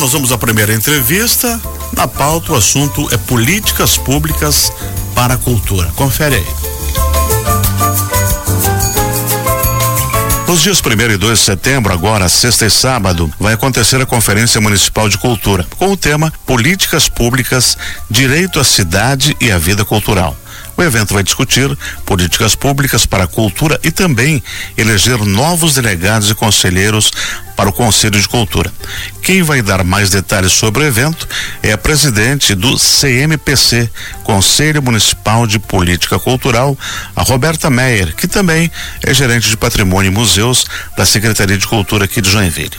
nós vamos à primeira entrevista. Na pauta, o assunto é políticas públicas para a cultura. Confere aí. Nos dias 1 e 2 de setembro, agora, sexta e sábado, vai acontecer a Conferência Municipal de Cultura, com o tema Políticas Públicas, Direito à Cidade e à Vida Cultural. O evento vai discutir políticas públicas para a cultura e também eleger novos delegados e conselheiros para o Conselho de Cultura. Quem vai dar mais detalhes sobre o evento é a presidente do CMPC, Conselho Municipal de Política Cultural, a Roberta Meyer, que também é gerente de Patrimônio e Museus da Secretaria de Cultura aqui de Joinville.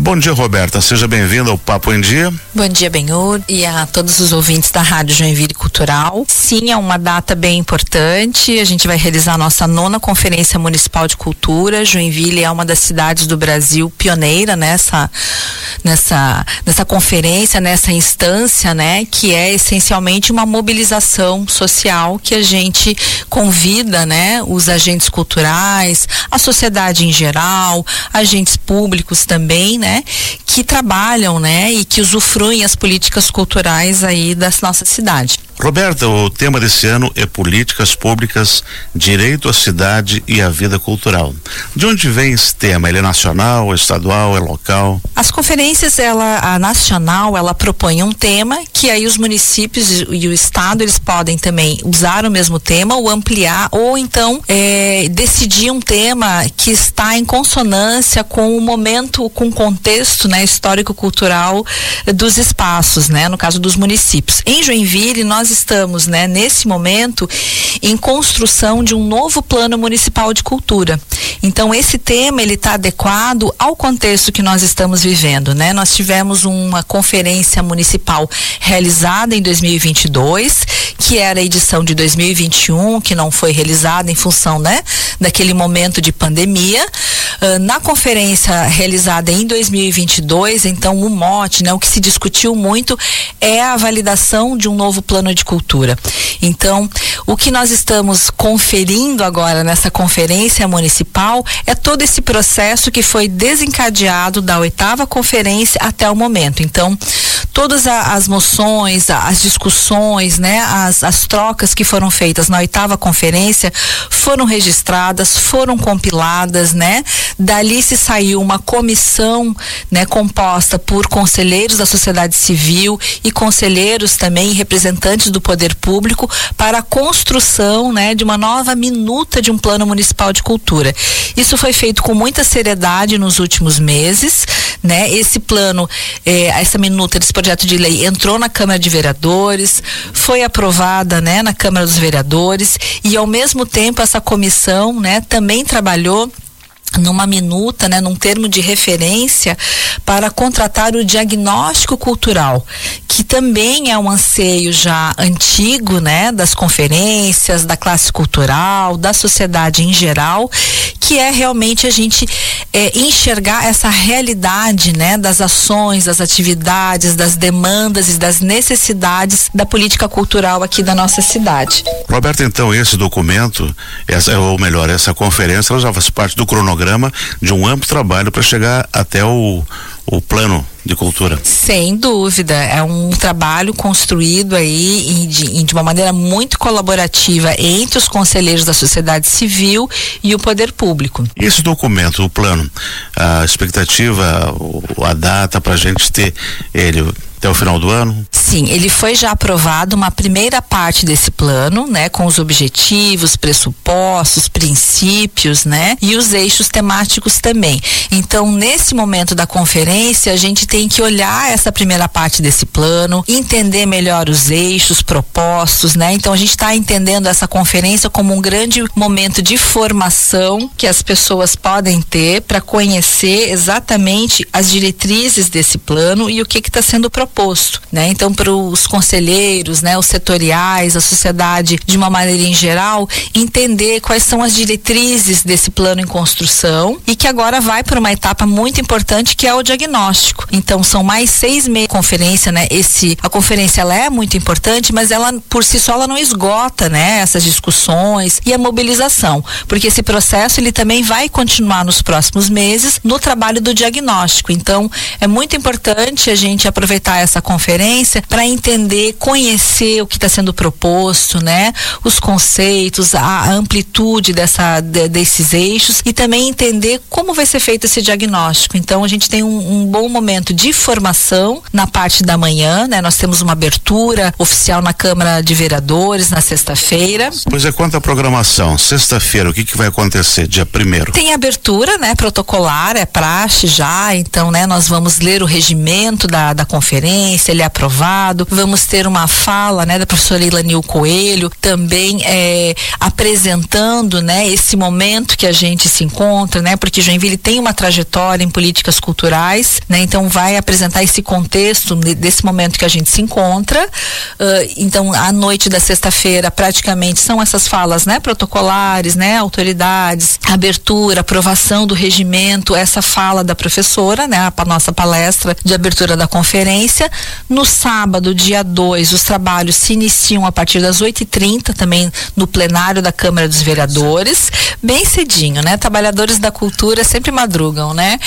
Bom dia, Roberta. Seja bem-vinda ao Papo em Dia. Bom dia, Benhur, e a todos os ouvintes da Rádio Joinville Cultural. Sim, é uma data bem importante. A gente vai realizar a nossa nona Conferência Municipal de Cultura. Joinville é uma das cidades do Brasil pioneira nessa nessa nessa conferência, nessa instância, né, que é essencialmente uma mobilização social que a gente convida, né, os agentes culturais, a sociedade em geral, agentes públicos também, né, que trabalham, né, e que usufruem as políticas culturais aí da nossa cidade. Roberta, o tema desse ano é políticas públicas, direito à cidade e à vida cultural. De onde vem esse tema? Ele é nacional, é estadual, é local? As conferências, ela, a nacional, ela propõe um tema que aí os municípios e o estado eles podem também usar o mesmo tema ou ampliar ou então é, decidir um tema que está em consonância com o momento, com o contexto, né, histórico-cultural dos espaços, né, no caso dos municípios. Em Joinville nós nós estamos, né, nesse momento, em construção de um novo plano municipal de cultura. Então, esse tema ele está adequado ao contexto que nós estamos vivendo, né? Nós tivemos uma conferência municipal realizada em 2022, que era a edição de 2021, que não foi realizada em função, né, daquele momento de pandemia. Uh, na conferência realizada em 2022, então o mote, né, o que se discutiu muito é a validação de um novo plano de cultura. Então, o que nós estamos conferindo agora nessa conferência municipal é todo esse processo que foi desencadeado da oitava conferência até o momento. Então, todas as moções, as discussões, né, as, as trocas que foram feitas na oitava conferência foram registradas, foram compiladas, né? Dali se saiu uma comissão, né, composta por conselheiros da sociedade civil e conselheiros também representantes do poder público para a construção, né, de uma nova minuta de um plano municipal de cultura. Isso foi feito com muita seriedade nos últimos meses, né? Esse plano, eh, essa minuta desse projeto de lei entrou na Câmara de Vereadores, foi aprovada, né, na Câmara dos Vereadores e ao mesmo tempo essa comissão, né, também trabalhou numa minuta, né, num termo de referência para contratar o diagnóstico cultural, que também é um anseio já antigo, né, das conferências, da classe cultural, da sociedade em geral, que é realmente a gente é, enxergar essa realidade, né, das ações, das atividades, das demandas e das necessidades da política cultural aqui da nossa cidade. Roberto, então esse documento, essa, ou melhor, essa conferência, ela já faz parte do cronograma de um amplo trabalho para chegar até o, o plano de cultura. Sem dúvida, é um trabalho construído aí de, de, uma maneira muito colaborativa entre os conselheiros da sociedade civil e o poder público. Esse documento, o plano, a expectativa, a data para a gente ter ele até o final do ano? Sim, ele foi já aprovado uma primeira parte desse plano, né, com os objetivos, pressupostos, princípios, né, e os eixos temáticos também. Então, nesse momento da conferência, a gente tem que olhar essa primeira parte desse plano, entender melhor os eixos propostos, né? Então, a gente está entendendo essa conferência como um grande momento de formação que as pessoas podem ter para conhecer exatamente as diretrizes desse plano e o que está sendo proposto, né? Então para os conselheiros, né, os setoriais, a sociedade de uma maneira em geral, entender quais são as diretrizes desse plano em construção e que agora vai para uma etapa muito importante que é o diagnóstico. Então são mais seis meses conferência, né? Esse a conferência ela é muito importante, mas ela por si só ela não esgota, né? Essas discussões e a mobilização, porque esse processo ele também vai continuar nos próximos meses no trabalho do diagnóstico. Então é muito importante a gente aproveitar essa conferência para entender, conhecer o que está sendo proposto, né? Os conceitos, a amplitude dessa de, desses eixos e também entender como vai ser feito esse diagnóstico. Então a gente tem um, um bom momento de formação na parte da manhã, né? Nós temos uma abertura oficial na Câmara de Vereadores na sexta-feira. Pois é, quanto à programação, sexta-feira, o que, que vai acontecer dia primeiro? Tem abertura, né? Protocolar, é praxe já, então, né? Nós vamos ler o regimento da, da conferência, ele é aprovado, vamos ter uma fala, né? Da professora Ilanil Coelho, também é, apresentando, né? Esse momento que a gente se encontra, né? Porque Joinville tem uma trajetória em políticas culturais, né? Então vai apresentar esse contexto desse momento que a gente se encontra. Uh, então, à noite da sexta-feira, praticamente são essas falas, né? Protocolares, né? Autoridades, abertura, aprovação do regimento, essa fala da professora, né? A nossa palestra de abertura da conferência. No sábado, dia 2, os trabalhos se iniciam a partir das 8h30, também no plenário da Câmara dos Vereadores, bem cedinho, né? Trabalhadores da cultura sempre madrugam, né?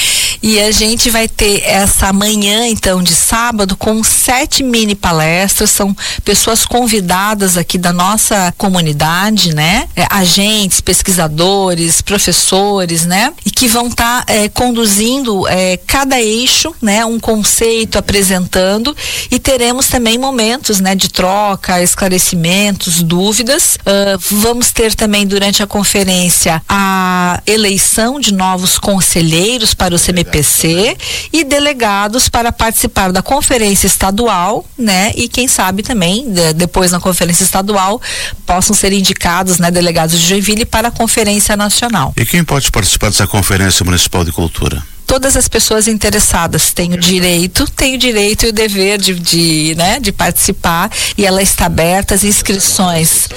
E a gente vai ter essa manhã, então, de sábado, com sete mini palestras. São pessoas convidadas aqui da nossa comunidade, né? É, agentes, pesquisadores, professores, né? E que vão estar tá, é, conduzindo é, cada eixo, né? Um conceito apresentando e teremos também momentos, né? De troca, esclarecimentos, dúvidas. Uh, vamos ter também durante a conferência a eleição de novos conselheiros para o CMPC e delegados para participar da conferência estadual, né? E quem sabe também de, depois na conferência estadual possam ser indicados, né, delegados de Joinville para a conferência nacional. E quem pode participar dessa conferência municipal de cultura? Todas as pessoas interessadas têm o direito, têm o direito e o dever de, de, né, de participar e ela está aberta, as inscrições.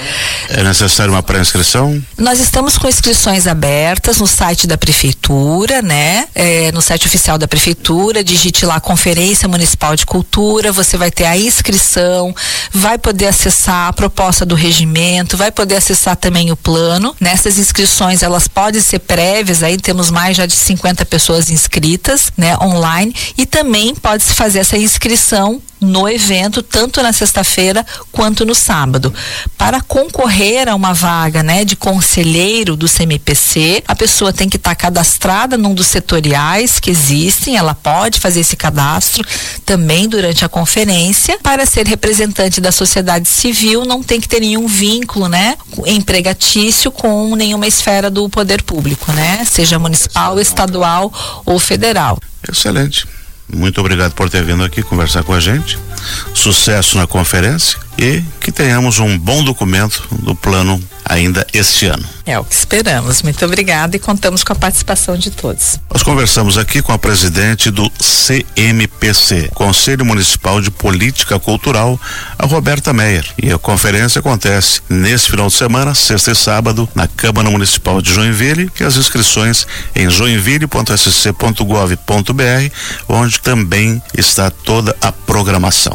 É necessário uma pré-inscrição? Nós estamos com inscrições abertas no site da prefeitura, né? É, no site oficial da prefeitura, digite lá Conferência Municipal de Cultura, você vai ter a inscrição, vai poder acessar a proposta do regimento, vai poder acessar também o plano. Nessas inscrições elas podem ser prévias, aí temos mais já de 50 pessoas inscritas inscritas, né, online, e também pode-se fazer essa inscrição no evento, tanto na sexta-feira quanto no sábado. Para concorrer a uma vaga, né, de conselheiro do CMPC, a pessoa tem que estar tá cadastrada num dos setoriais que existem, ela pode fazer esse cadastro também durante a conferência. Para ser representante da sociedade civil, não tem que ter nenhum vínculo, né, empregatício com nenhuma esfera do poder público, né, seja municipal, estadual ou federal. Excelente. Muito obrigado por ter vindo aqui conversar com a gente. Sucesso na conferência e que tenhamos um bom documento do plano ainda este ano. É o que esperamos. Muito obrigada e contamos com a participação de todos. Nós conversamos aqui com a presidente do CMPC, Conselho Municipal de Política Cultural, a Roberta Meyer. E a conferência acontece nesse final de semana, sexta e sábado, na Câmara Municipal de Joinville, e as inscrições em joinville.sc.gov.br, onde também está toda a programação.